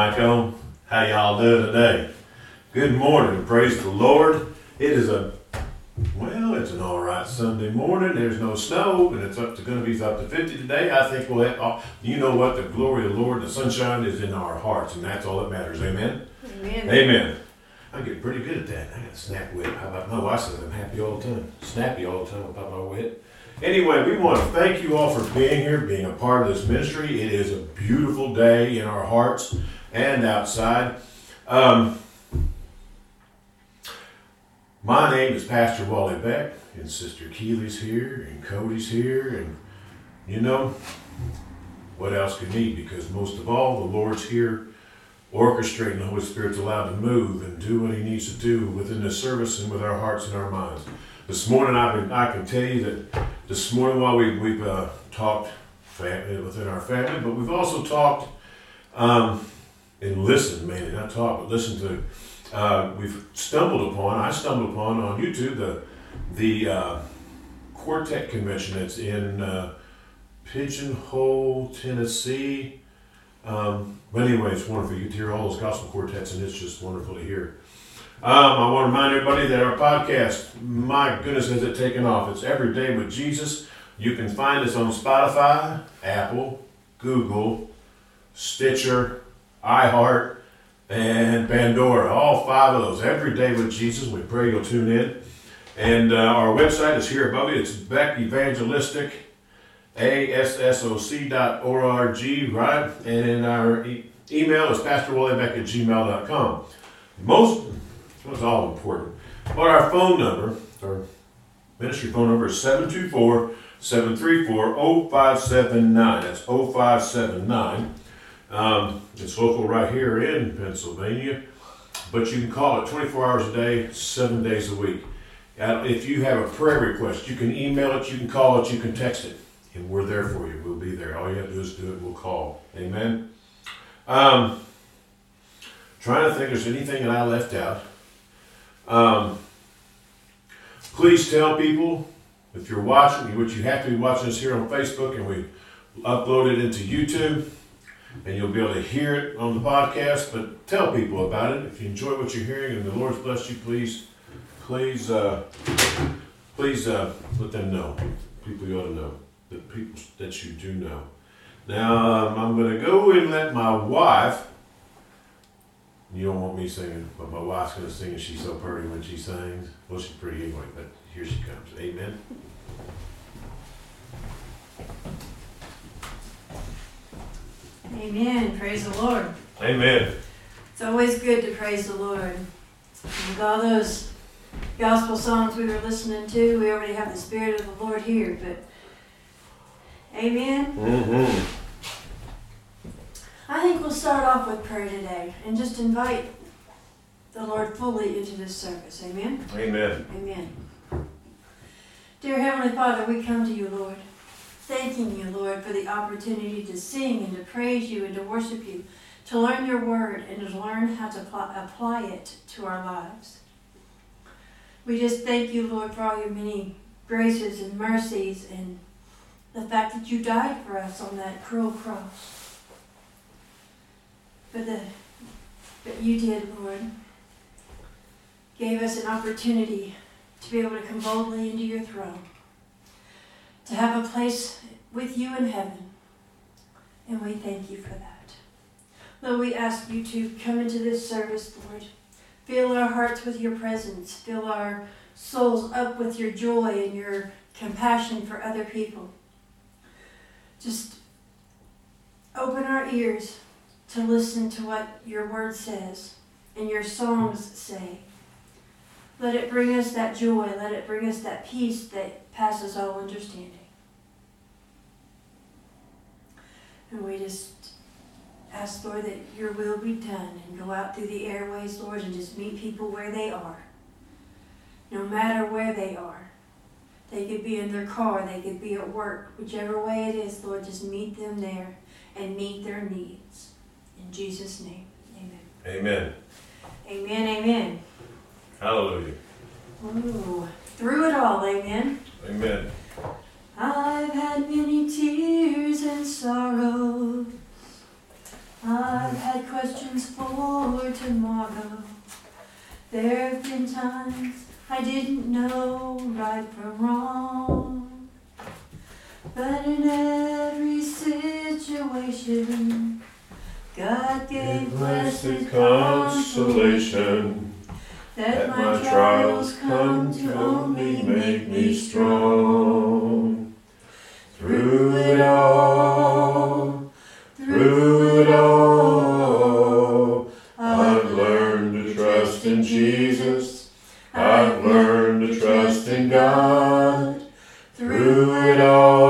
mic on. How y'all doing today? Good morning. Praise the Lord. It is a well, it's an all right Sunday morning. There's no snow, and it's up to going to be up to 50 today. I think we'll have, oh, you know what? The glory of the Lord, the sunshine is in our hearts, and that's all that matters. Amen. Amen. Amen. I get pretty good at that. I got a snap wit. How about my wife says I'm happy all the time, snappy all the time about my wit. Anyway, we want to thank you all for being here, being a part of this ministry. It is a beautiful day in our hearts and outside. Um, my name is Pastor Wally Beck, and Sister Keeley's here, and Cody's here, and you know, what else could need? Because most of all, the Lord's here orchestrating the Holy Spirit's allowed to move and do what He needs to do within this service and with our hearts and our minds. This morning, I can, I can tell you that this morning, while we, we've uh, talked family, within our family, but we've also talked um, and listen, mainly, not talk, but listen to uh, we've stumbled upon, I stumbled upon on YouTube the the uh, quartet convention that's in uh, Pigeonhole, Tennessee. Um, but anyway, it's wonderful. You hear all those gospel quartets, and it's just wonderful to hear. Um, I want to remind everybody that our podcast, my goodness, has it taken off. It's Every Day with Jesus. You can find us on Spotify, Apple, Google, Stitcher, iHeart, and Pandora. All five of those. Every day with Jesus. We pray you'll tune in. And uh, our website is here above you. It's Beck Evangelistic, A-S-S-O-C.org, right? And in our e- email is pastorwallybeck at gmail.com. Most, it's all important. But our phone number, our ministry phone number is 724 734 0579. That's 0579. Um, it's local right here in Pennsylvania, but you can call it 24 hours a day, seven days a week. If you have a prayer request, you can email it, you can call it, you can text it, and we're there for you. We'll be there. All you have to do is do it. We'll call. Amen. Um, trying to think there's anything that I left out. Um, please tell people if you're watching, which you have to be watching us here on Facebook, and we upload it into YouTube and you'll be able to hear it on the podcast. But tell people about it if you enjoy what you're hearing, and the Lord's blessed you. Please, please, uh, please uh, let them know. People you ought to know. The people that you do know. Now um, I'm going to go and let my wife. You don't want me singing, but my wife's going to sing, and she's so pretty when she sings. Well, she's pretty anyway, but here she comes. Amen. Amen. Praise the Lord. Amen. It's always good to praise the Lord. With all those gospel songs we were listening to, we already have the Spirit of the Lord here. But, Amen. Mm-hmm. I think we'll start off with prayer today and just invite the Lord fully into this service. Amen. Amen. Amen. Dear Heavenly Father, we come to you, Lord, thanking you, Lord, for the opportunity to sing and to praise you and to worship you, to learn your word and to learn how to pl- apply it to our lives. We just thank you, Lord, for all your many graces and mercies and the fact that you died for us on that cruel cross. But the but you did, Lord, gave us an opportunity to be able to come boldly into your throne, to have a place with you in heaven. And we thank you for that. Lord, we ask you to come into this service, Lord. Fill our hearts with your presence. Fill our souls up with your joy and your compassion for other people. Just open our ears to listen to what your word says and your songs say. Let it bring us that joy. Let it bring us that peace that passes all understanding. And we just ask, Lord, that your will be done and go out through the airways, Lord, and just meet people where they are. No matter where they are. They could be in their car, they could be at work, whichever way it is, Lord, just meet them there and meet their needs. In Jesus' name, amen. Amen. Amen, amen. Hallelujah. Ooh, through it all, amen. Amen. I've had many tears and sorrows. I've I've had questions for tomorrow. There have been times I didn't know right from wrong. But in every situation, God gave blessed consolation that my trials come to only make me strong. Through it all, through it all, I've learned to trust in Jesus. I've learned to trust in God. Through it all,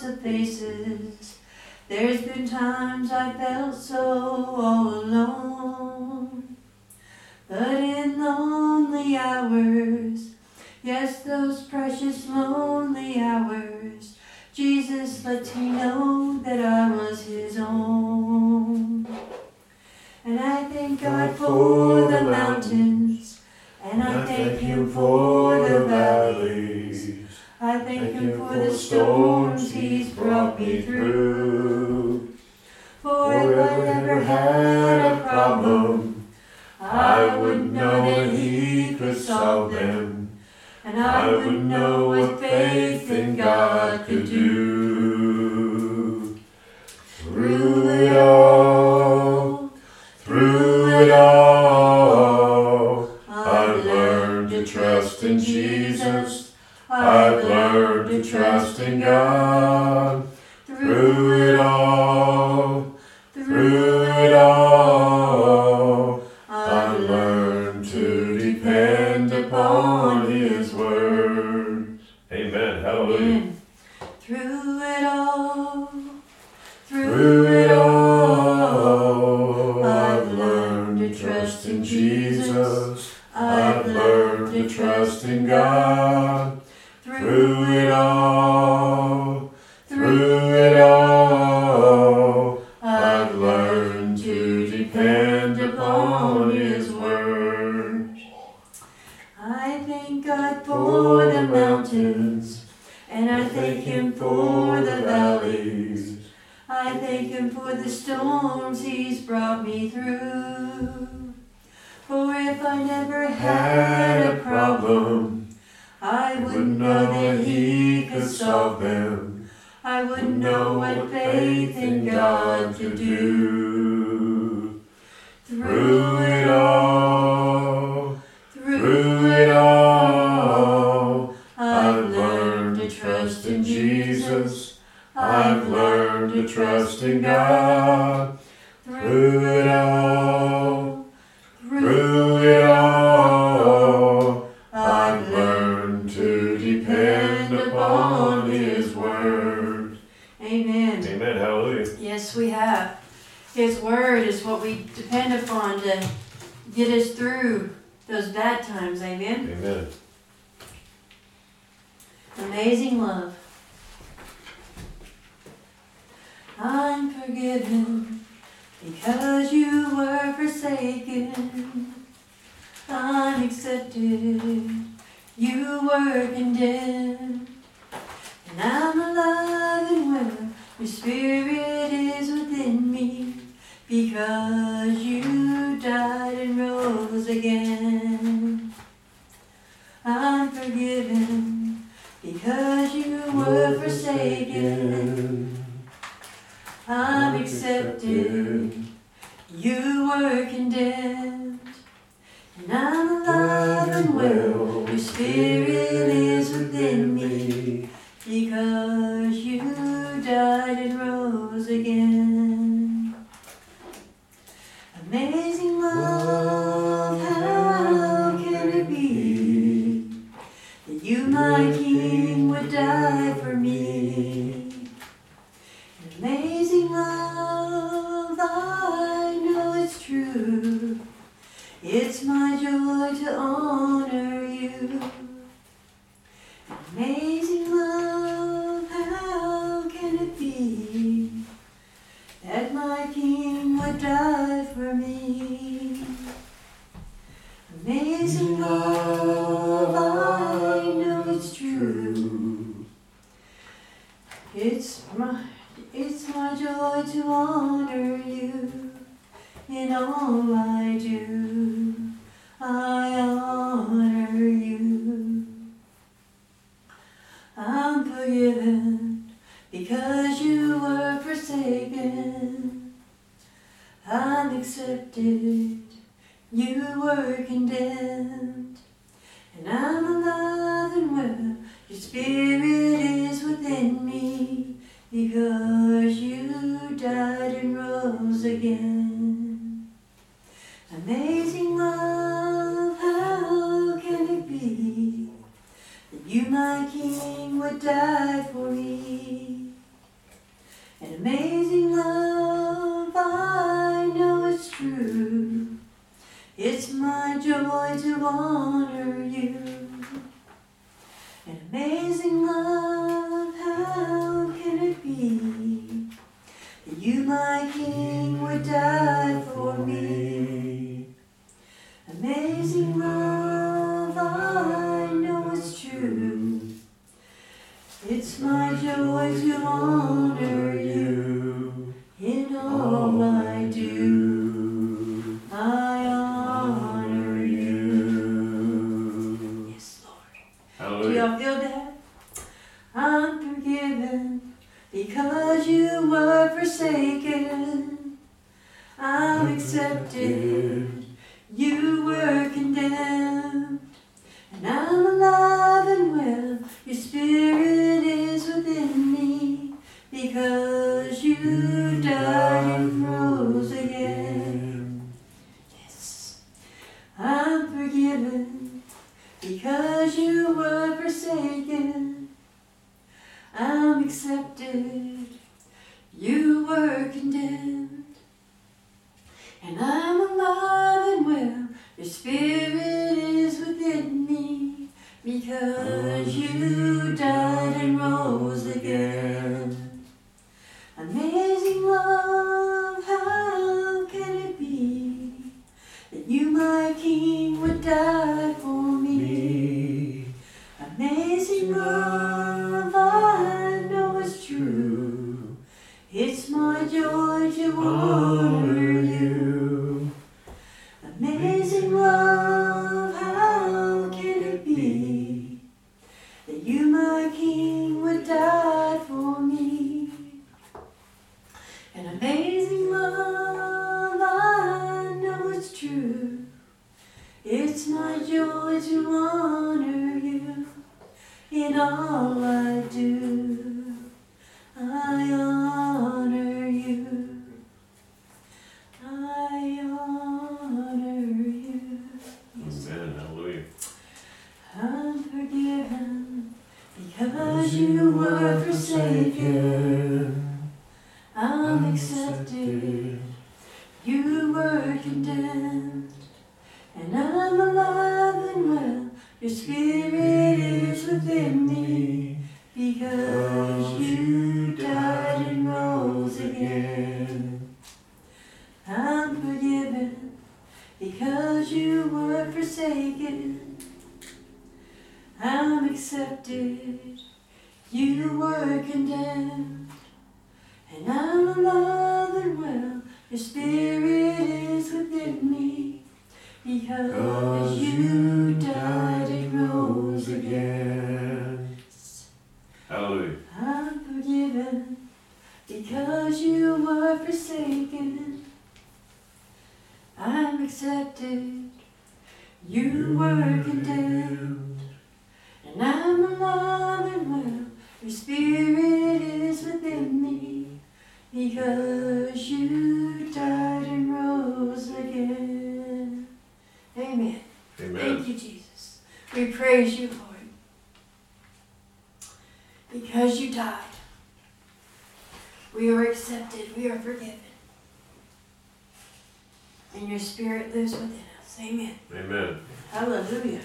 lots of faces. There's been times I felt so all alone. But in lonely hours, yes, those precious lonely hours, Jesus let me know that I was His own. And I thank God for the mountains, and I thank Him for the valleys. I thank Him for the storms He's brought me through. For if I never had a problem, I would know that He could solve them. And I would know what faith in God could do. His word is what we depend upon to get us through those bad times. Amen. Amen. Amazing love. I'm forgiven because you were forsaken. I'm accepted. You were condemned. And I'm alive and well. Your spirit is within me because you died and rose again. I'm forgiven because you were forsaken. I'm accepted. You were condemned. And I'm alive and well. Your spirit is within me because you died and rose again. Amazing love, how can it be that you, my King, would die for me? Amazing love, I know it's true. It's my joy to honor you. Amazing love, would die for me. Amazing love, I know it's true. It's my, it's my joy to honor you in all I do. I honor you. I'm forgiven because you were forsaken. I'm accepted, you were condemned. And I'm alive and well, your spirit is within me because you died and rose again. Amazing love, how can it be that you, my King, would die for me? An amazing love, I know it's true. It's my joy to honor you. An amazing love, how can it be that you, my King, would die for me? Amazing love, I know it's true. It's my joy to honor you because you were forsaken. I'm accepted. You were condemned. And I'm alive and well. Your spirit is within me because you died and rose again. Yes. I'm forgiven because you were forsaken. I'm accepted. Were condemned. And I'm alive and well. Your spirit is within me because you died and rose honor you. Amazing love, how can it be that you, my King, would die for me? An amazing love, I know it's true. It's my joy to honor you in all I do. I because you were forsaken. I'm accepted. You were condemned. And I'm alive and well. Your spirit is within me because you died and rose again. I'm forgiven because you were forsaken. I'm accepted. You were condemned. And I'm alive and well. Your spirit is within me because you died and rose again. Hallelujah. I'm forgiven because you were forsaken. I'm accepted. You were condemned. And I'm alive and well. Your spirit is within me because you died and rose again. Amen. Amen. Thank you, Jesus. We praise you, Lord. Because you died, we are accepted, we are forgiven. And your spirit lives within us. Amen. Amen. Hallelujah.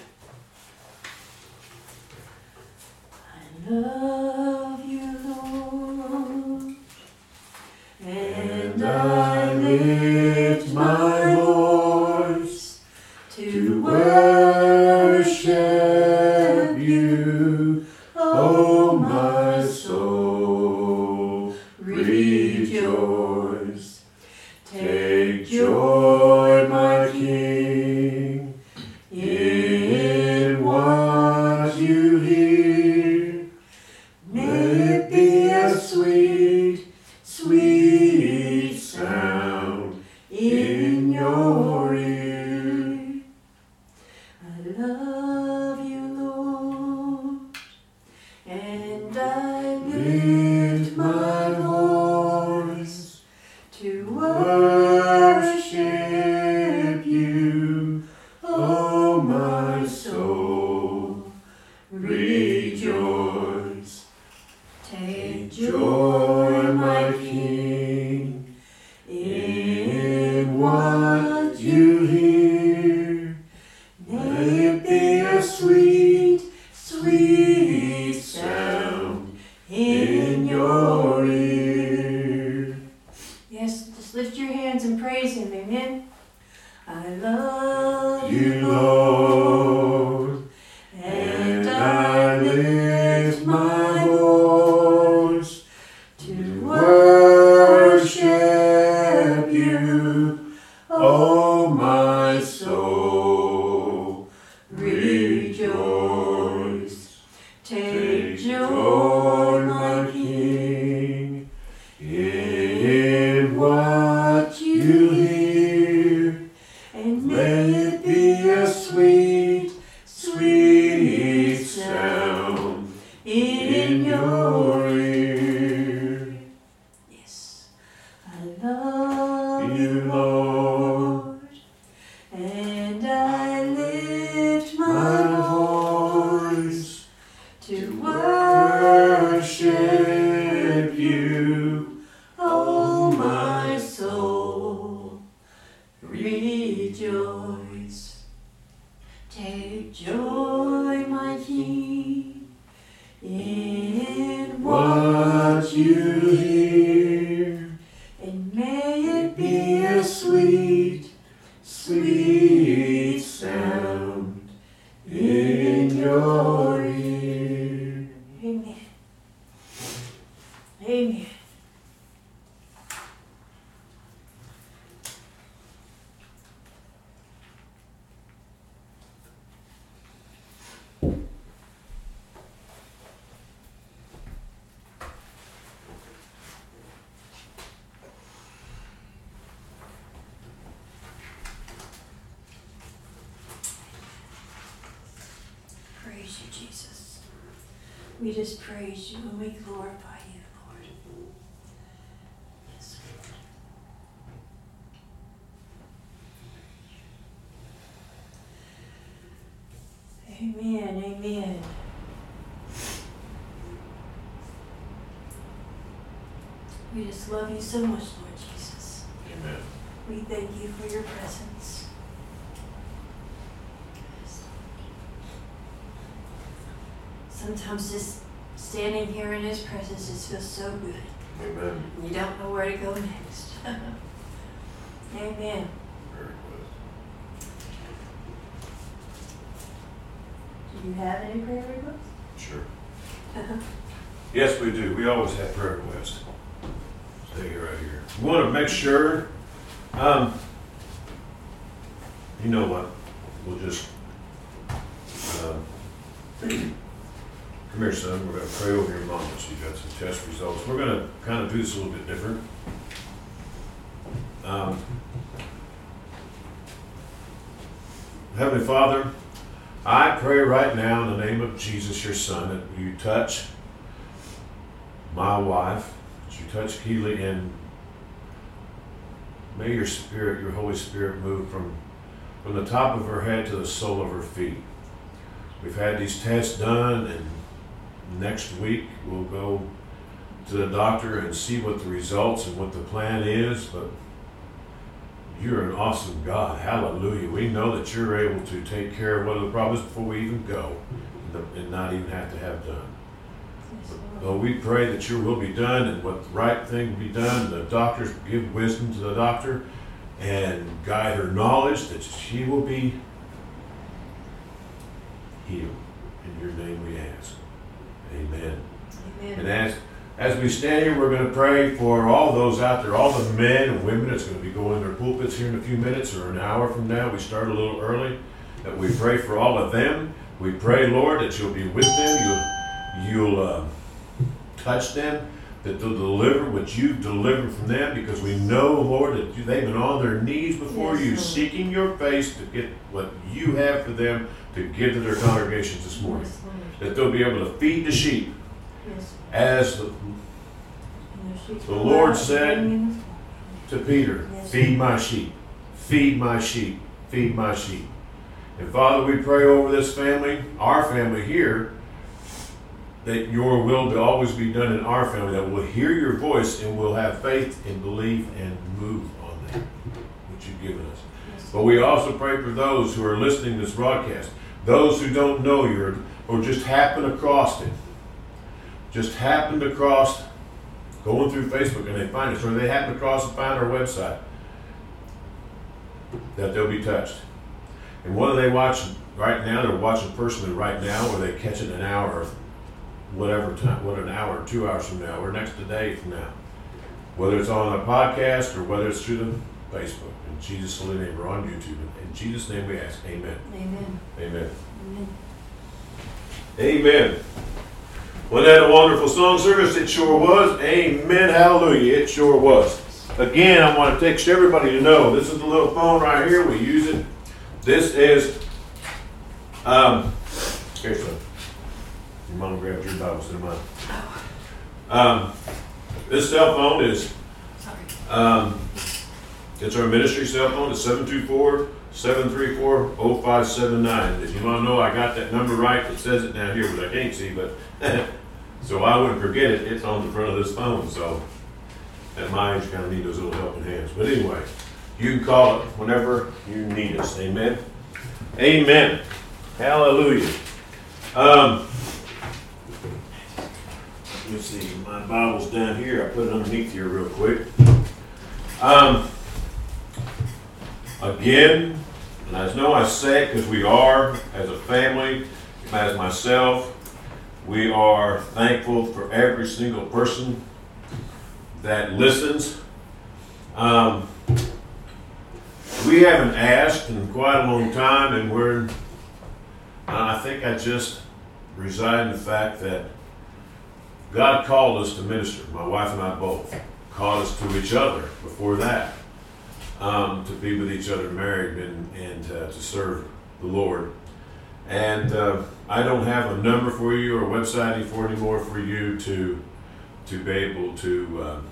Love you, Lord. And I lift my voice just praise you and we glorify you, Lord. Yes, Lord. Amen, amen. We just love you so much, Lord Jesus. Amen. We thank you for your presence. Sometimes just standing here in his presence just feels so good. Amen. You don't know where to go next. Amen. Very good. Do you have any prayer requests? Sure. Yes, we do. We always have prayer requests. Stay here right here. We want to make sure, um, you know what? We'll just, um, come here, son. We're going to pray over your mom. She got some test results. We're going to kind of do this a little bit different. Um, Heavenly Father, I pray right now in the name of Jesus, your son, that you touch my wife, that you touch Keely, and may your spirit, your Holy Spirit, move from, from the top of her head to the sole of her feet. We've had these tests done, and next week we'll go to the doctor and see what the results and what the plan is, but you're an awesome God. Hallelujah. We know that you're able to take care of what the problems before we even go and- not even have to have done. Lord, we pray that your will be done and what the right thing be done. The doctors give wisdom to the doctor and guide her knowledge that she will be healed. In your name we ask. Amen. And as as we stand here, we're going to pray for all those out there, all the men and women that's going to be going in their pulpits here in a few minutes or an hour from now. We start a little early. That we pray for all of them. We pray, Lord, that you'll be with them. You'll, you'll uh, touch them. That they'll deliver what you've delivered from them, because we know, Lord, that you, they've been on their knees before Yes, you, Lord. seeking your face to get what you have for them to give to their congregations this morning. Yes. That they'll be able to feed the sheep Yes. as the The Lord said- to Peter, Yes. feed my sheep, feed my sheep, feed my sheep. And Father, we pray over this family, our family here, that your will be always be done in our family, that we'll hear your voice and we'll have faith and believe and move on that, which you've given us. Yes. But we also pray for those who are listening to this broadcast, those who don't know you or, or just happened across it, just happened across going through Facebook and they find us, or they happen across and find our website, that they'll be touched. And what are they watching right now? They're watching personally right now, or they catch it an hour, or whatever time, what an hour, two hours from now, or next day from now. Whether it's on a podcast or whether it's through the Facebook. In Jesus' holy name, we're on YouTube. In Jesus' name we ask, Amen. Amen. Amen. Amen. Amen. Wasn't that a wonderful song service? It sure was. Amen. Hallelujah. It sure was. Again, I want to text everybody to know this is the little phone right here. We use it. This is, um, here, son. Your mom grabbed your Bible, instead of mine. Um, this cell phone is, Sorry. um, it's our ministry cell phone. It's 724 734 0579. If you want to know, I got that number right. It says it down here, but I can't see. But so I wouldn't forget it. It's on the front of this phone. So at my age, kind of need those little helping hands. But anyway, you can call it whenever you need us. Amen. Amen. Hallelujah. Um, let me see. My Bible's down here. I put it underneath here real quick. Um, again, and I know I say it because we are, as a family, as myself, we are thankful for every single person that listens. Um, we haven't asked in quite a long time, and we're, I think I just reside in the fact that God called us to minister. My wife and I both called us to each other before that um, to be with each other married and, and uh, to serve the Lord. And uh, I don't have a number for you or a website for anymore for you to to be able to. Um,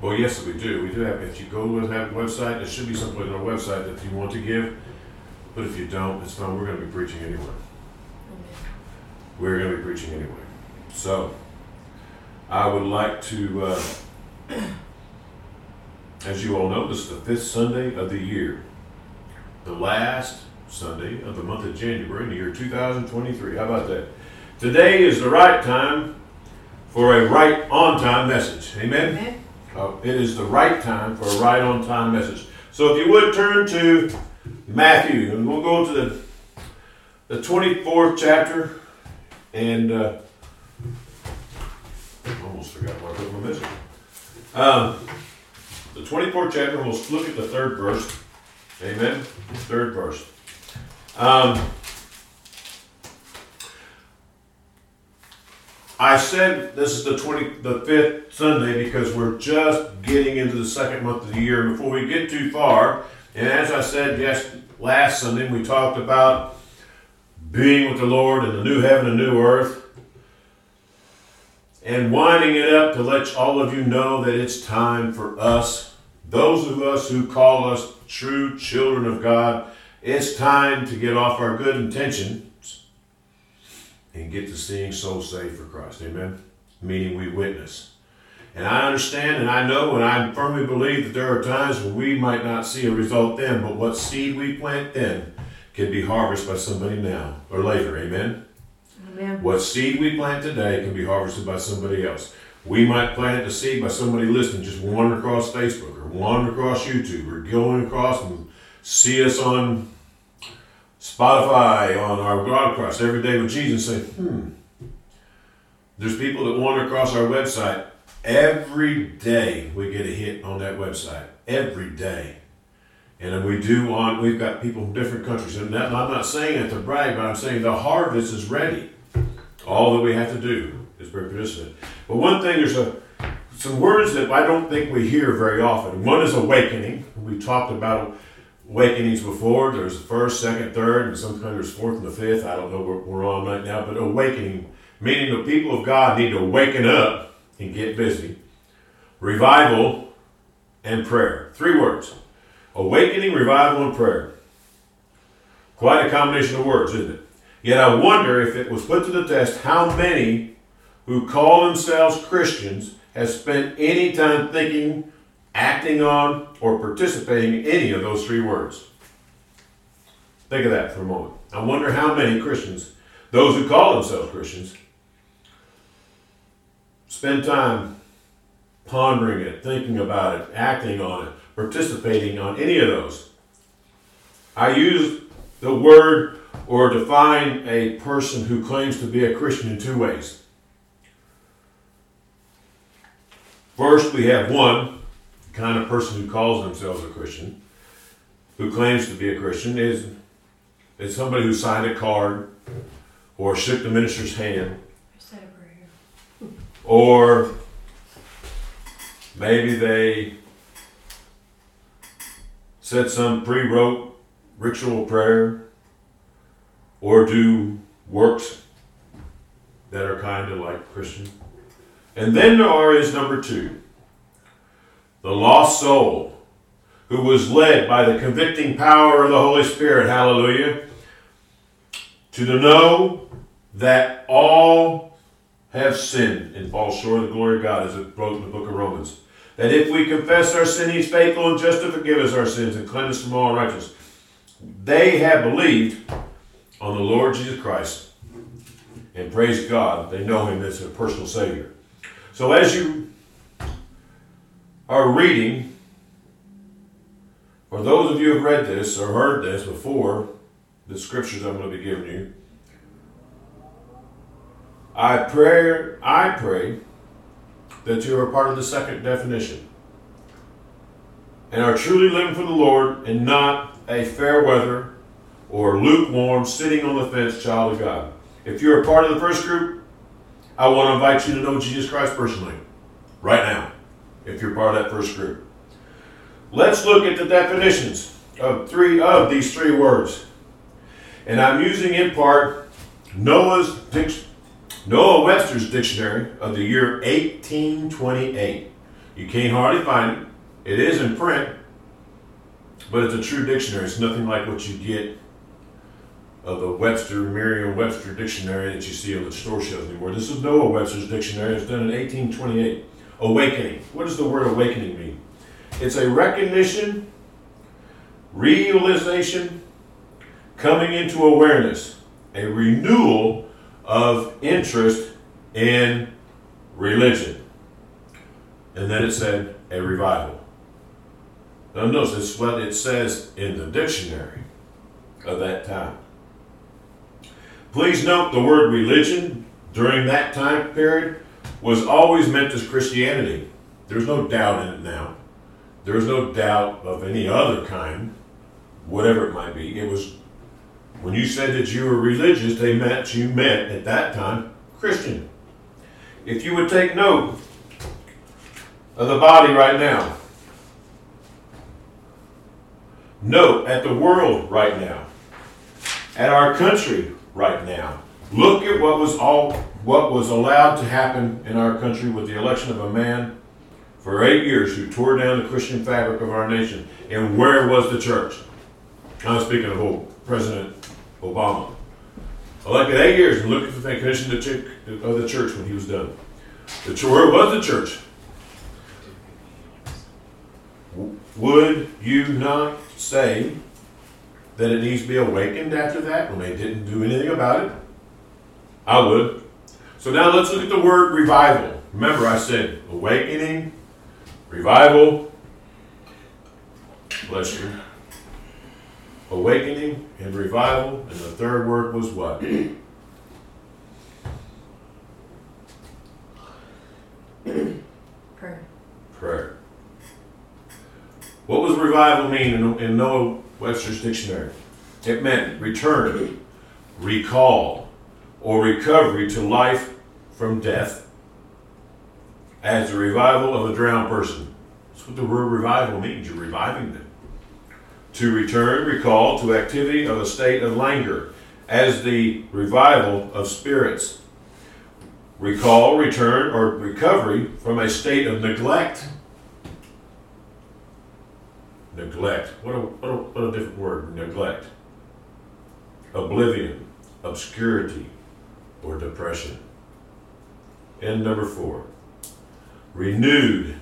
well, yes, we do. We do have. If you go with that website, there should be something on our website that you want to give. But if you don't, it's fine. We're going to be preaching anyway. We're going to be preaching anyway. So, I would like to. Uh, as you all know, this is the fifth Sunday of the year, the last Sunday of the month of January in the year 2023. How about that? Today is the right time for a right on time message. Amen? Amen. Uh, it is the right time for a right on time message. So if you would turn to Matthew, and we'll go to the, the 24th chapter, and uh, almost forgot where I put my message. Um, the 24th chapter, we'll look at the third verse. Amen. Third verse. Um, I said this is the 20, the fifth Sunday because we're just getting into the second month of the year. Before we get too far, and as I said yes last Sunday, we talked about being with the Lord in the new heaven and new earth, and winding it up to let all of you know that it's time for us, those of us who call us true children of God, it's time to get off our good intentions and get to seeing souls saved for Christ. Amen. Meaning we witness. And I understand and I know and I firmly believe that there are times when we might not see a result then, but what seed we plant then can be harvested by somebody now or later. Amen. What seed we plant today can be harvested by somebody else. We might plant the seed by somebody listening, just wandering across Facebook or wandering across YouTube or going across and see us on Spotify, on our broadcast every day with Jesus and say, hmm, There's people that wander across our website. Every day we get a hit on that website. Every day. And we do on, we've got people from different countries. And that, I'm not saying it to brag, but I'm saying the harvest is ready. All that we have to do is be participant. But one thing, there's a, some words that I don't think we hear very often. One is awakening. We talked about awakenings before. There's the first, second, third, and sometimes there's fourth and the fifth. I don't know where we're on right now, but awakening, meaning the people of God need to waken up and get busy. Revival and prayer. Three words. Awakening, revival, and prayer. Quite a combination of words, isn't it? Yet I wonder if it was put to the test how many who call themselves Christians have spent any time thinking, acting on, or participating in any of those three words. Think of that for a moment. I wonder how many Christians, those who call themselves Christians, spend time pondering it, thinking about it, acting on it, participating on any of those. I use the word or define a person who claims to be a Christian in two ways. First, we have one kind of person who calls themselves a Christian, who claims to be a Christian, is, is somebody who signed a card or shook the minister's hand or maybe they said some pre wrote ritual prayer or do works that are kind of like Christian. And then there is number two the lost soul who was led by the convicting power of the Holy Spirit, hallelujah, to know that all have sinned and fall short of the glory of God, as it wrote in the book of Romans. That if we confess our sin, He's faithful and just to forgive us our sins and cleanse us from all unrighteousness. They have believed on the Lord Jesus Christ and praise God, they know Him as a personal Savior. So as you are reading, or those of you who have read this or heard this before, the scriptures I'm going to be giving you, I pray, I pray that you are part of the second definition and are truly living for the Lord and not a fair weather or lukewarm, sitting on the fence child of God. If you're a part of the first group, I want to invite you to know Jesus Christ personally, right now, if you're part of that first group. Let's look at the definitions of three of these three words. And I'm using in part Noah's Noah Webster's dictionary of the year 1828. You can't hardly find it. It is in print, but it's a true dictionary. It's nothing like what you get of the Webster, Merriam-Webster dictionary that you see on the store shelves anymore. This is Noah Webster's dictionary. It's done in 1828. Awakening. What does the word awakening mean? It's a recognition, realization, coming into awareness, a renewal of interest in religion. And then it said a revival. Now notice what it says in the dictionary of that time. Please note the word religion during that time period was always meant as Christianity. There's no doubt in it now. There's no doubt of any other kind, whatever it might be. It was when you said that you were religious, they meant you meant at that time Christian. If you would take note of the body right now, note at the world right now, at our country right now. Look at what was all what was allowed to happen in our country with the election of a man for eight years who tore down the Christian fabric of our nation. And where was the church? I'm speaking of old President Obama. Elected eight years and look at the condition of the church when he was done. The church, where was the church? Would you not say that it needs to be awakened after that when they didn't do anything about it? I would. So now let's look at the word revival. Remember, I said awakening, revival, bless you, awakening and revival. And the third word was what? Prayer. Prayer. What was revival mean in, in Noah Webster's dictionary? It meant return, recall, or recovery to life from death as the revival of a drowned person. That's what the word revival means. You're reviving them. To return, recall to activity of a state of languor as the revival of spirits. Recall, return, or recovery from a state of neglect. Neglect. What a, what a, what a different word. Neglect. Oblivion, obscurity, or depression. And number four, renewed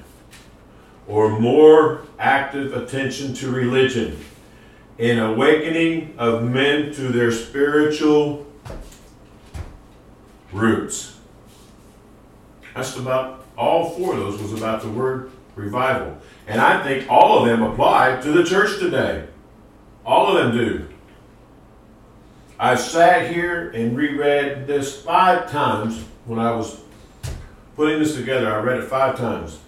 or more active attention to religion an awakening of men to their spiritual roots. That's about all four of those was about the word revival. And I think all of them apply to the church today. All of them do. I sat here and reread this five times when I was putting this together. I read it five times.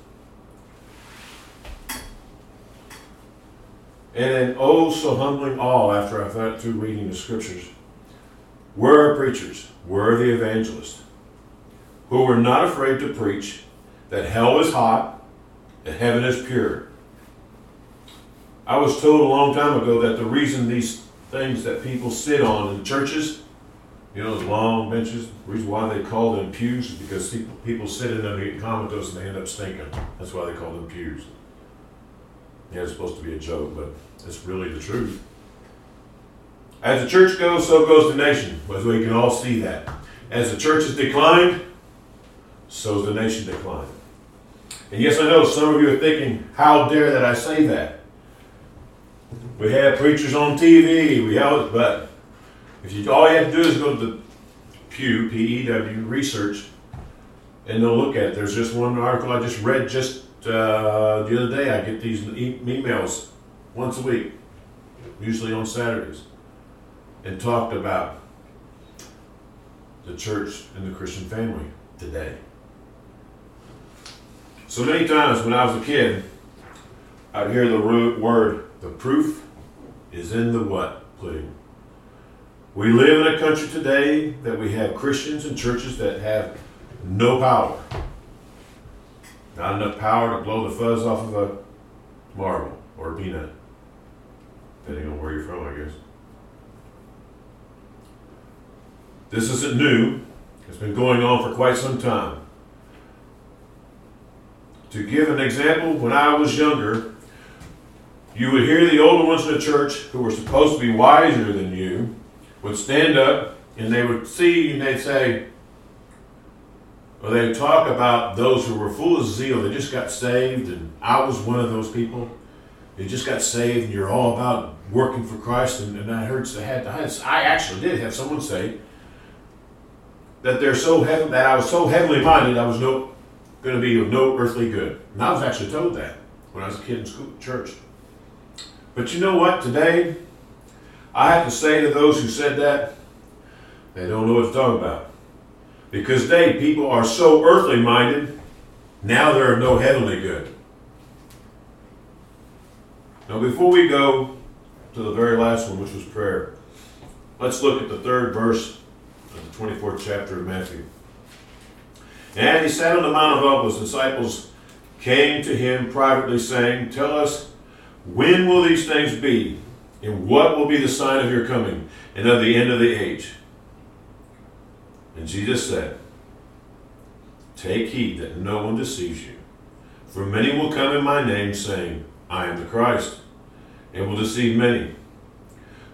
And then, oh, so humbling all after I thought through reading the scriptures. Were our preachers, were the evangelists, who were not afraid to preach that hell is hot heaven is pure. I was told a long time ago that the reason these things that people sit on in churches, you know, those long benches, the reason why they call them pews is because people, people sit in them and get comatose and they end up stinking. That's why they call them pews. Yeah, it's supposed to be a joke, but it's really the truth. As the church goes, so goes the nation. As we can all see that. As the church has declined, so has the nation declined. And yes, I know some of you are thinking, how dare that I say that? We have preachers on TV, we have, but if you all you have to do is go to the Pew, P-E-W, research, and they'll look at it. There's just one article I just read just uh, the other day. I get these e- emails once a week, usually on Saturdays, and talked about the church and the Christian family today. So many times when I was a kid, I'd hear the word, the proof is in the what pudding. We live in a country today that we have Christians and churches that have no power. Not enough power to blow the fuzz off of a marble or a peanut depending on where you're from, I guess. This isn't new, it's been going on for quite some time. To give an example, when I was younger, you would hear the older ones in the church who were supposed to be wiser than you would stand up and they would see and they'd say, or they'd talk about those who were full of zeal. They just got saved, and I was one of those people. You just got saved, and you're all about working for Christ. And, and I heard I had, I actually did have someone say that they're so that I was so heavenly minded, I was no going to be of no earthly good. And I was actually told that when I was a kid in school, church. But you know what? Today, I have to say to those who said that, they don't know what to talk about. Because today, people are so earthly minded, now they're of no heavenly good. Now, before we go to the very last one, which was prayer, let's look at the third verse of the 24th chapter of Matthew. And he sat on the Mount of Olives. Disciples came to him privately, saying, Tell us, when will these things be? And what will be the sign of your coming and of the end of the age? And Jesus said, Take heed that no one deceives you. For many will come in my name, saying, I am the Christ, and will deceive many.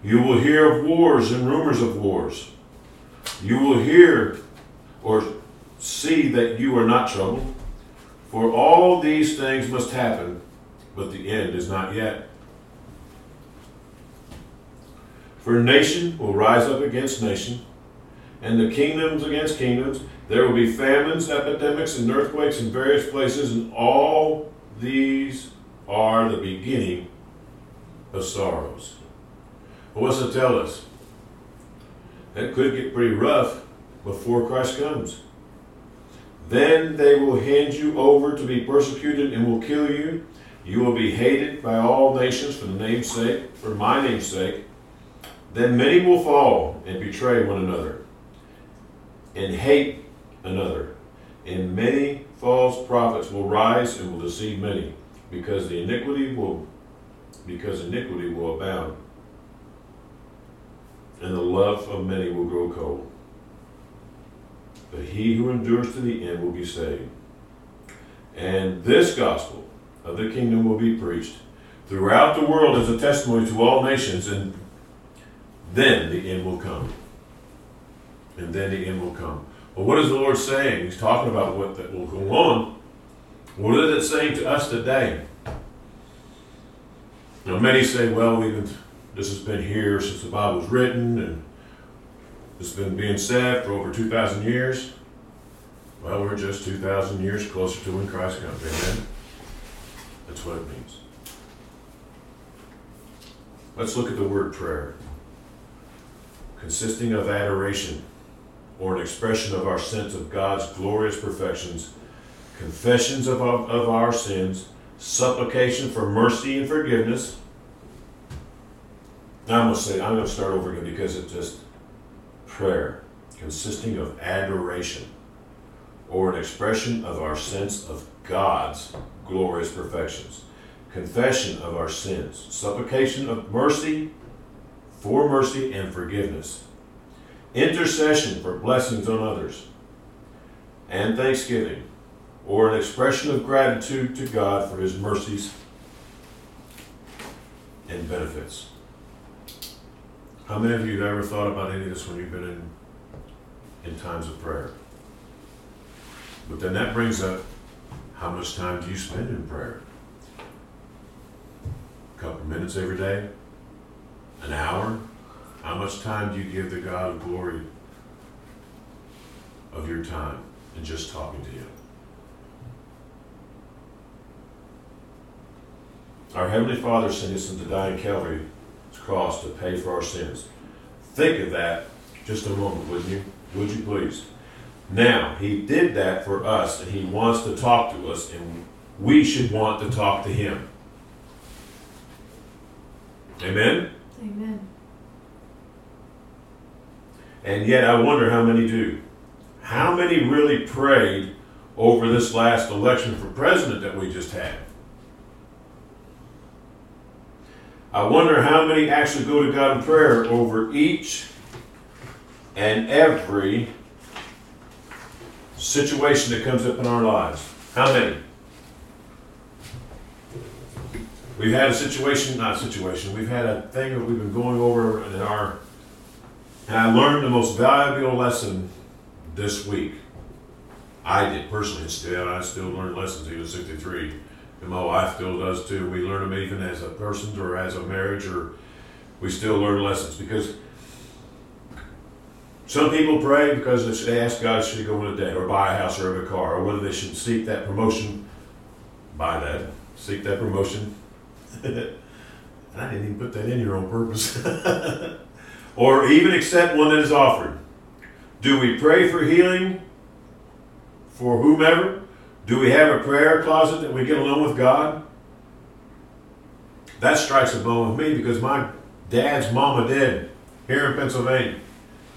You will hear of wars and rumors of wars. You will hear or see that you are not troubled, for all these things must happen, but the end is not yet. For nation will rise up against nation, and the kingdoms against kingdoms. There will be famines, epidemics, and earthquakes in various places, and all these are the beginning of sorrows. But what's it tell us? That could get pretty rough before Christ comes. Then they will hand you over to be persecuted and will kill you, You will be hated by all nations for the name's sake, for my name's sake. Then many will fall and betray one another, and hate another. And many false prophets will rise and will deceive many, because the iniquity will because iniquity will abound, and the love of many will grow cold. But he who endures to the end will be saved. And this gospel of the kingdom will be preached throughout the world as a testimony to all nations, and then the end will come. And then the end will come. Well, what is the Lord saying? He's talking about what that will go on. What is it saying to us today? Know, many say, well, we've been, this has been here since the Bible was written, and it's been being said for over 2,000 years. Well, we're just 2,000 years closer to when Christ comes. Amen. That's what it means. Let's look at the word prayer. Consisting of adoration, or an expression of our sense of God's glorious perfections, confessions of our, of our sins, supplication for mercy and forgiveness. I'm going to say, I'm going to start over again because it just, prayer, consisting of adoration, or an expression of our sense of God's glorious perfections, confession of our sins, supplication of mercy, for mercy and forgiveness, intercession for blessings on others, and thanksgiving, or an expression of gratitude to God for his mercies and benefits. How many of you have ever thought about any of this when you've been in, in times of prayer? But then that brings up how much time do you spend in prayer? A couple minutes every day? An hour? How much time do you give the God of glory of your time and just talking to Him? Our Heavenly Father sent His Son to die in Calvary's cross to pay for our sins. Think of that just a moment, wouldn't you? Would you please? Now, He did that for us, and He wants to talk to us, and we should want to talk to Him. Amen? Amen. And yet, I wonder how many do. How many really prayed over this last election for president that we just had? I wonder how many actually go to God in prayer over each and every situation that comes up in our lives. How many? We've had a situation, not situation, we've had a thing that we've been going over in our, and I learned the most valuable lesson this week. I did personally, still, I still learn lessons even at 63 and my wife still does too. We learn them even as a person or as a marriage, or we still learn lessons because some people pray because they ask God should go into debt or buy a house or have a car, or whether they should seek that promotion, buy that, seek that promotion. and I didn't even put that in here on purpose. or even accept one that is offered. Do we pray for healing for whomever? Do we have a prayer closet that we get alone with God? That strikes a bone with me because my dad's mama did here in Pennsylvania.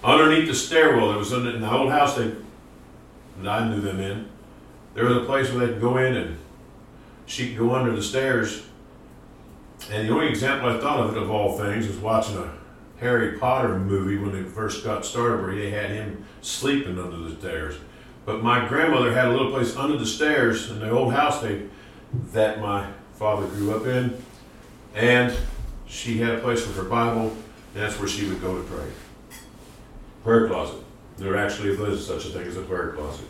Underneath the stairwell, there was in the old house they, that I knew them in. There was a place where they could go in and she could go under the stairs. And the only example I thought of it, of all things, was watching a Harry Potter movie when it first got started, where they had him sleeping under the stairs. But my grandmother had a little place under the stairs in the old house they, that my father grew up in. And she had a place with her Bible, and that's where she would go to pray. Prayer closet. There actually is such a thing as a prayer closet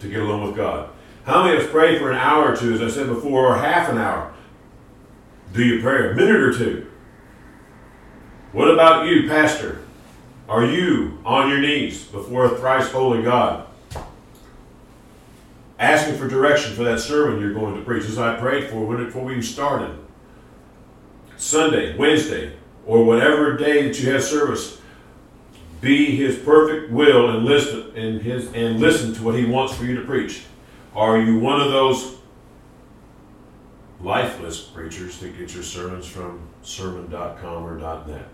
to get along with God. How many of us pray for an hour or two, as I said before, or half an hour? Do you pray a minute or two? What about you, Pastor? Are you on your knees before a thrice holy God? Asking for direction for that sermon you're going to preach, as I prayed for when before we started. Sunday, Wednesday, or whatever day that you have service, be His perfect will and listen and His and listen to what He wants for you to preach. Are you one of those lifeless preachers that get your sermons from sermon.com or .net.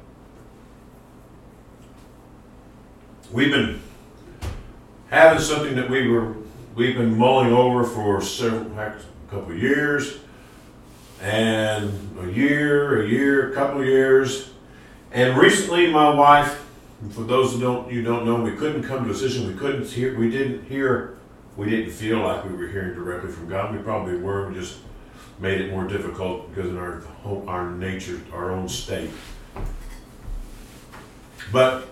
We've been having something that we were we've been mulling over for several a couple of years and a year, a year, a couple of years. And recently my wife, for those who don't you don't know, we couldn't come to a decision. We couldn't hear we didn't hear we didn't feel like we were hearing directly from God. We probably were. We just made it more difficult because in our our nature, our own state. But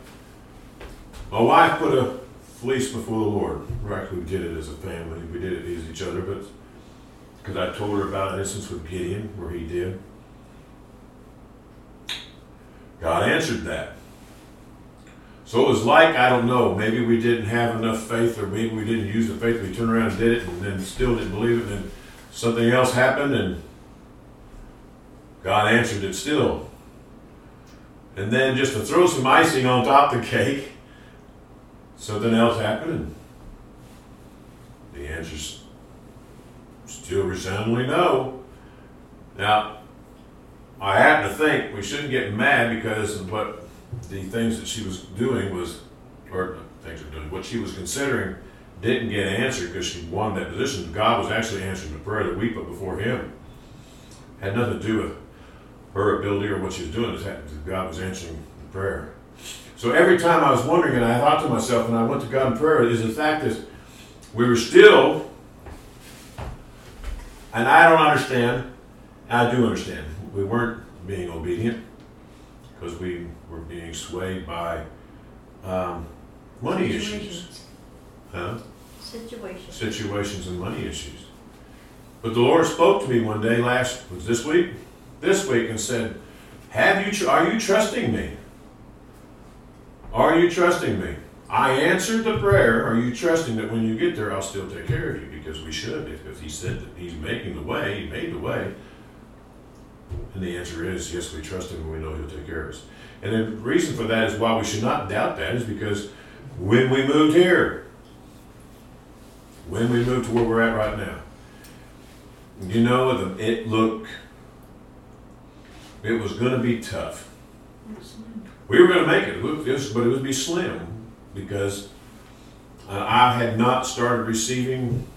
my wife put a fleece before the Lord. Right. We did it as a family. We did it as each other, but because I told her about an instance with Gideon where he did. God answered that. So it was like, I don't know, maybe we didn't have enough faith or maybe we didn't use the faith. We turned around and did it and then still didn't believe it. And then something else happened and God answered it still. And then just to throw some icing on top of the cake, something else happened. And the answer's still resoundingly no. Now, I happen to think we shouldn't get mad because what the things that she was doing was, or things are doing, what she was considering didn't get answered because she won that position. God was actually answering the prayer that we put before Him. Had nothing to do with her ability or what she was doing. God was answering the prayer. So every time I was wondering, and I thought to myself, and I went to God in prayer, is the fact that we were still, and I don't understand, I do understand, we weren't being obedient because we were being swayed by um, money issues. Huh? Situations. Situations and money issues. But the Lord spoke to me one day last, was this week? This week and said, Have you, are you trusting me? Are you trusting me? I answered the prayer. Are you trusting that when you get there, I'll still take care of you? Because we should. If He said that He's making the way, He made the way. And the answer is yes, we trust Him and we know He'll take care of us. And the reason for that is why we should not doubt that is because when we moved here, when we moved to where we're at right now, you know, it looked, it was going to be tough. We were going to make it, but it would be slim because uh, I had not started receiving,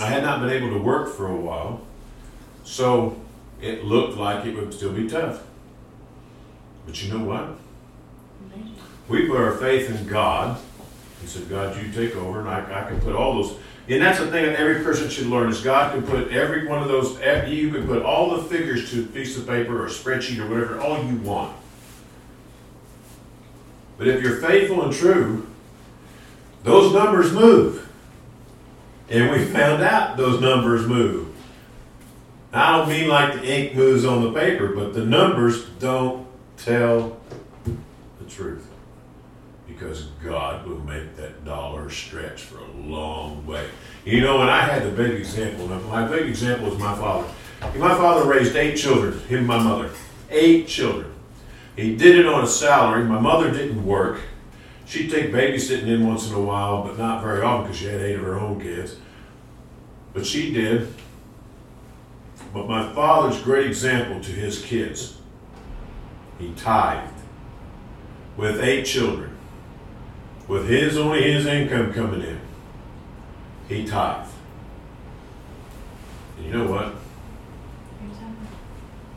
I had not been able to work for a while. So it looked like it would still be tough. But you know what? We put our faith in God and said, God, you take over, and I, I can put all those. And that's the thing that every person should learn is God can put every one of those. Eh, you can put all the figures to a piece of paper or spreadsheet or whatever, all you want. But if you're faithful and true, those numbers move. And we found out those numbers move. I don't mean like the ink moves on the paper, but the numbers don't tell the truth. Because God will make that dollar stretch for a long way. You know, and I had the big example. My big example is my father. My father raised eight children, him and my mother. Eight children. He did it on a salary. My mother didn't work. She'd take babysitting in once in a while, but not very often because she had eight of her own kids. But she did. But my father's great example to his kids. He tithed with eight children, with his only his income coming in. He tithed. And you know what?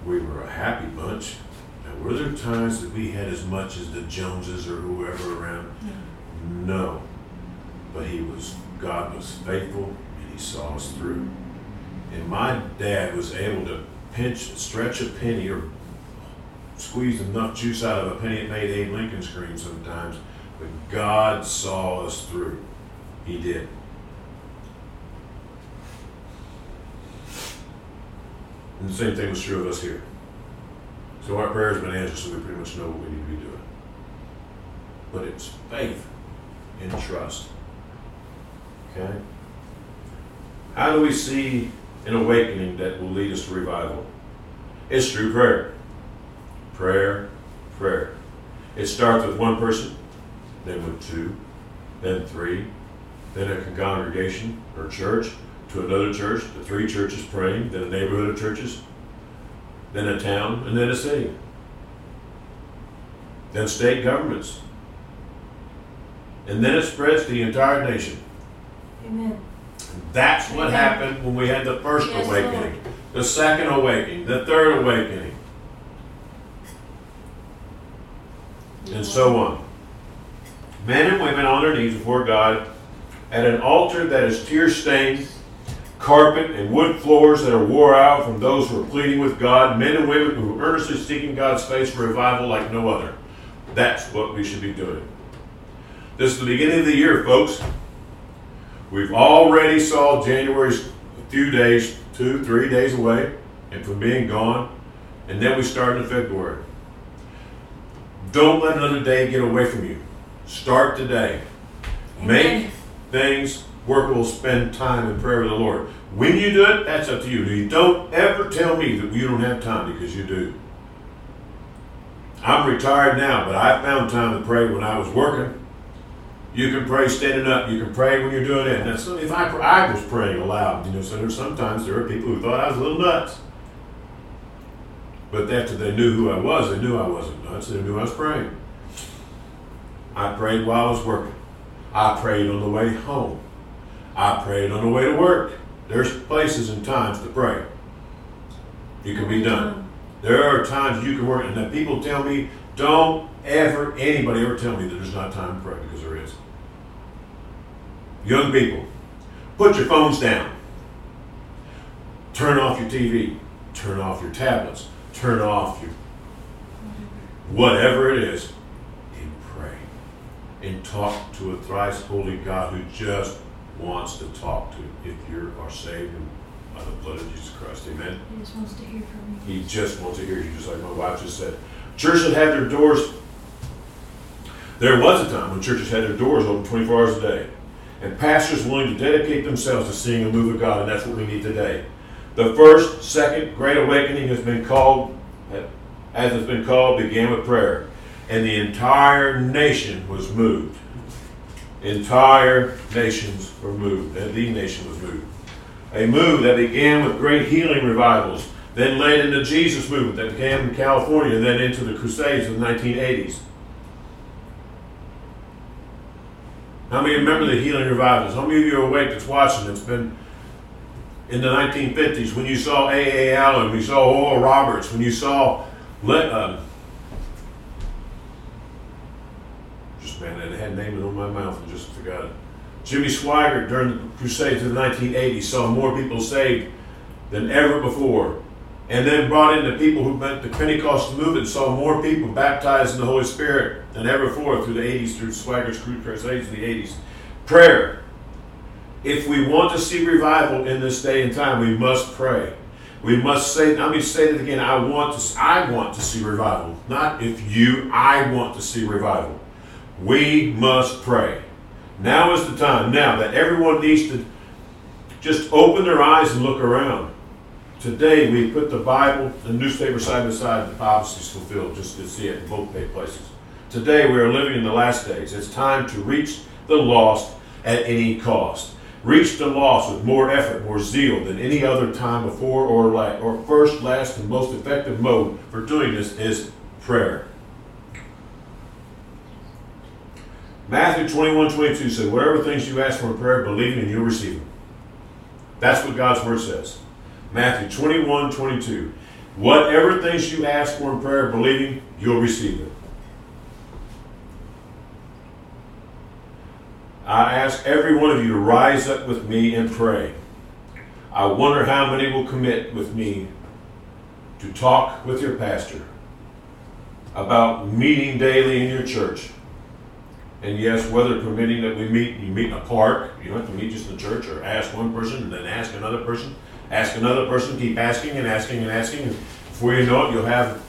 We were a happy bunch. Now, were there times that we had as much as the Joneses or whoever around? No. But he was, God was faithful and he saw us through. And my dad was able to pinch, stretch a penny or squeeze enough juice out of a penny it made Abe Lincoln scream sometimes. But God saw us through. He did. And the same thing was true of us here. So our prayers been answered, so we pretty much know what we need to be doing. But it's faith and trust. Okay? How do we see an awakening that will lead us to revival? It's through prayer. Prayer, prayer. It starts with one person, then with two, then three, then a congregation or church, to another church, to three churches praying, then a neighborhood of churches, then a town, and then a city, then state governments. And then it spreads to the entire nation. Amen. That's what Amen. happened when we had the first Yes, awakening, the second awakening, the third awakening, and so on. Men and women on their knees before God at an altar that is tear stained, carpet and wood floors that are wore out from those who are pleading with God, men and women who are earnestly seeking God's face for revival like no other. That's what we should be doing. This is the beginning of the year, folks. We've already saw January's a few days, two, three days away, and from being gone, and then we start in February. Don't let another day get away from you. Start today. Make Amen. Things will Spend time in prayer with the Lord. When you do it, that's up to you. You don't ever tell me that you don't have time because you do. I'm retired now, but I found time to pray when I was working. You can pray standing up. You can pray when you're doing it. If I, I was praying aloud, you know, so sometimes there are people who thought I was a little nuts. But after they knew who I was, they knew I wasn't nuts. They knew I was praying. I prayed while I was working. I prayed on the way home. I prayed on the way to work. There's places and times to pray. You can be done. There are times you can work, and that people tell me, don't ever, anybody ever tell me that there's not time to pray, because there is. Young people, put your phones down. Turn off your TV. Turn off your tablets. Turn off your whatever it is, and pray. And talk to a thrice holy God who just wants to talk to if you are saved by the blood of Jesus Christ. Amen. He just wants to hear from you. He just wants to hear you, just like my wife just said. Churches had their doors. There was a time when churches had their doors open 24 hours a day, and pastors willing to dedicate themselves to seeing a move of God, and that's what we need today. The first, second Great Awakening has been called, as it's been called, began with prayer, and the entire nation was moved. Entire nations were moved, the nation was moved. A move that began with great healing revivals, then led into Jesus movement that began in California, then into the Crusades of the 1980s. How many remember the healing revivals? How many of you are awake that's watching? It's been in the 1950s when you saw A.A. Allen, when you saw Oral Roberts, when you saw Le- uh, man, I had names on my mouth and just forgot it. Jimmy Swaggart during the Crusades of the 1980s saw more people saved than ever before. And then brought in the people who meant the Pentecostal movement, saw more people baptized in the Holy Spirit than ever before through the 80s, through Swaggart's Crusades in the 80s. Prayer. If we want to see revival in this day and time, we must pray. We must say, let me say it again, I want to I want to see revival. Not if you, I want to see revival. We must pray. Now is the time. Now that everyone needs to just open their eyes and look around. Today we put the Bible and newspaper side by side. The prophecy is fulfilled. Just to see it in both places. Today we are living in the last days. It's time to reach the lost at any cost. Reach the lost with more effort, more zeal than any other time before or like or first, last, and most effective mode for doing this is prayer. Matthew 21, 22 said, Whatever things you ask for in prayer, believing and you'll receive them. That's what God's word says. Matthew 21, 22. Whatever things you ask for in prayer, believing, you'll receive it. I ask every one of you to rise up with me and pray. I wonder how many will commit with me to talk with your pastor about meeting daily in your church. And yes, weather permitting that we meet, you meet in a park, you don't have to meet just in the church, or ask one person and then ask another person, ask another person, keep asking and asking and asking, and before you know it, you'll have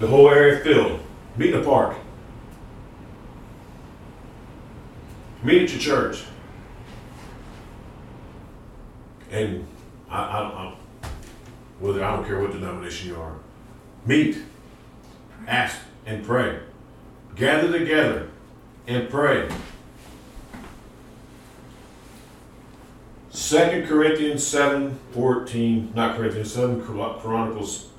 the whole area filled. Meet in a park. Meet at your church. And I, I, I, whether I don't care what denomination you are, meet, ask, and pray. Gather together and pray. Second Corinthians 7 14, not Corinthians, 7 Chronicles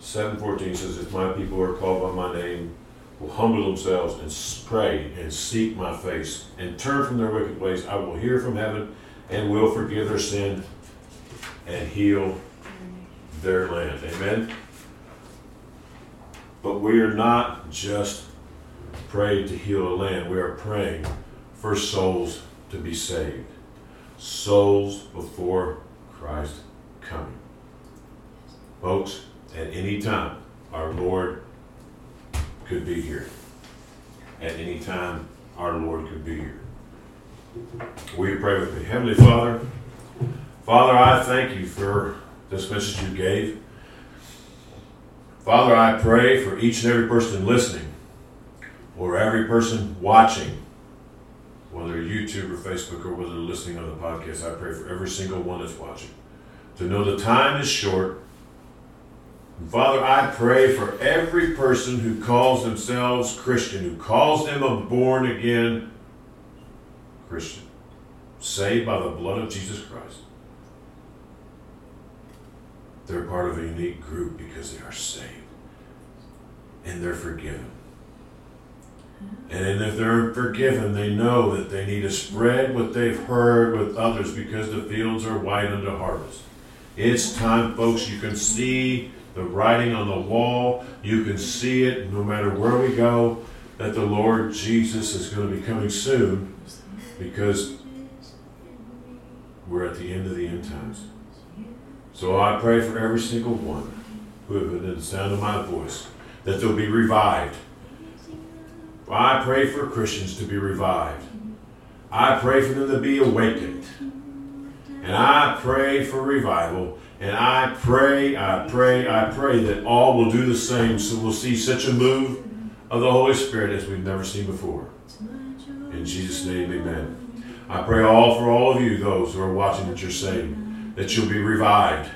7 14 says, If my people are called by my name will humble themselves and pray and seek my face and turn from their wicked ways, I will hear from heaven and will forgive their sin and heal their land. Amen. But we are not just praying to heal the land, we are praying for souls to be saved. Souls before Christ coming. Folks, at any time, our Lord could be here. At any time, our Lord could be here. You pray with me? Heavenly Father, Father, I thank you for this message you gave. Father, I pray for each and every person listening or every person watching, whether YouTube or Facebook or whether they're listening on the podcast. I pray for every single one that's watching to know the time is short. And Father, I pray for every person who calls themselves Christian, who calls them a born again Christian, saved by the blood of Jesus Christ. They're part of a unique group because they are saved and they're forgiven. And if they're forgiven, they know that they need to spread what they've heard with others because the fields are white unto harvest. It's time, folks. You can see the writing on the wall. You can see it no matter where we go that the Lord Jesus is going to be coming soon because we're at the end of the end times. So I pray for every single one who have been in the sound of my voice that they'll be revived. I pray for Christians to be revived. I pray for them to be awakened. And I pray for revival. And I pray, I pray, I pray that all will do the same so we'll see such a move of the Holy Spirit as we've never seen before. In Jesus' name, amen. I pray all for all of you, those who are watching that you're saved, that you'll be revived,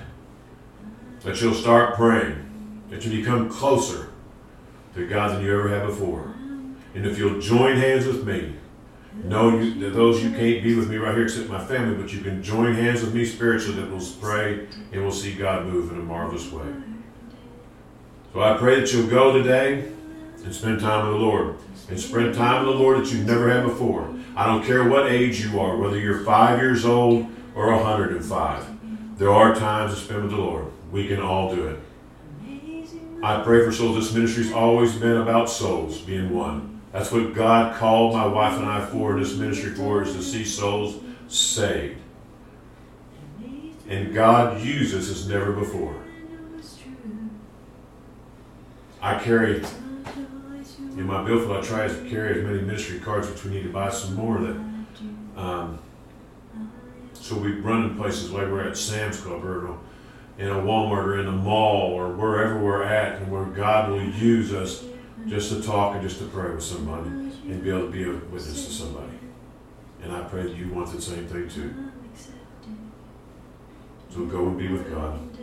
that you'll start praying, that you become closer to God than you ever have before. And if you'll join hands with me, no, you, those you can't be with me right here except my family, but you can join hands with me spiritually that we'll pray and we'll see God move in a marvelous way. So I pray that you'll go today and spend time with the Lord. And spend time with the Lord that you've never had before. I don't care what age you are, whether you're five years old or 105. There are times to spend with the Lord. We can all do it. I pray for souls. This ministry's always been about souls being won. That's what God called my wife and I for this ministry for is to see souls saved. And God uses as never before. I carry in my billfold, I try to carry as many ministry cards, which we need to buy some more. That um, so we run in places like we're at Sam's Club or in a Walmart or in a mall or wherever we're at, and where God will use us just to talk and just to pray with somebody and be able to be a witness to somebody. And I pray that you want the same thing too. So go and be with God.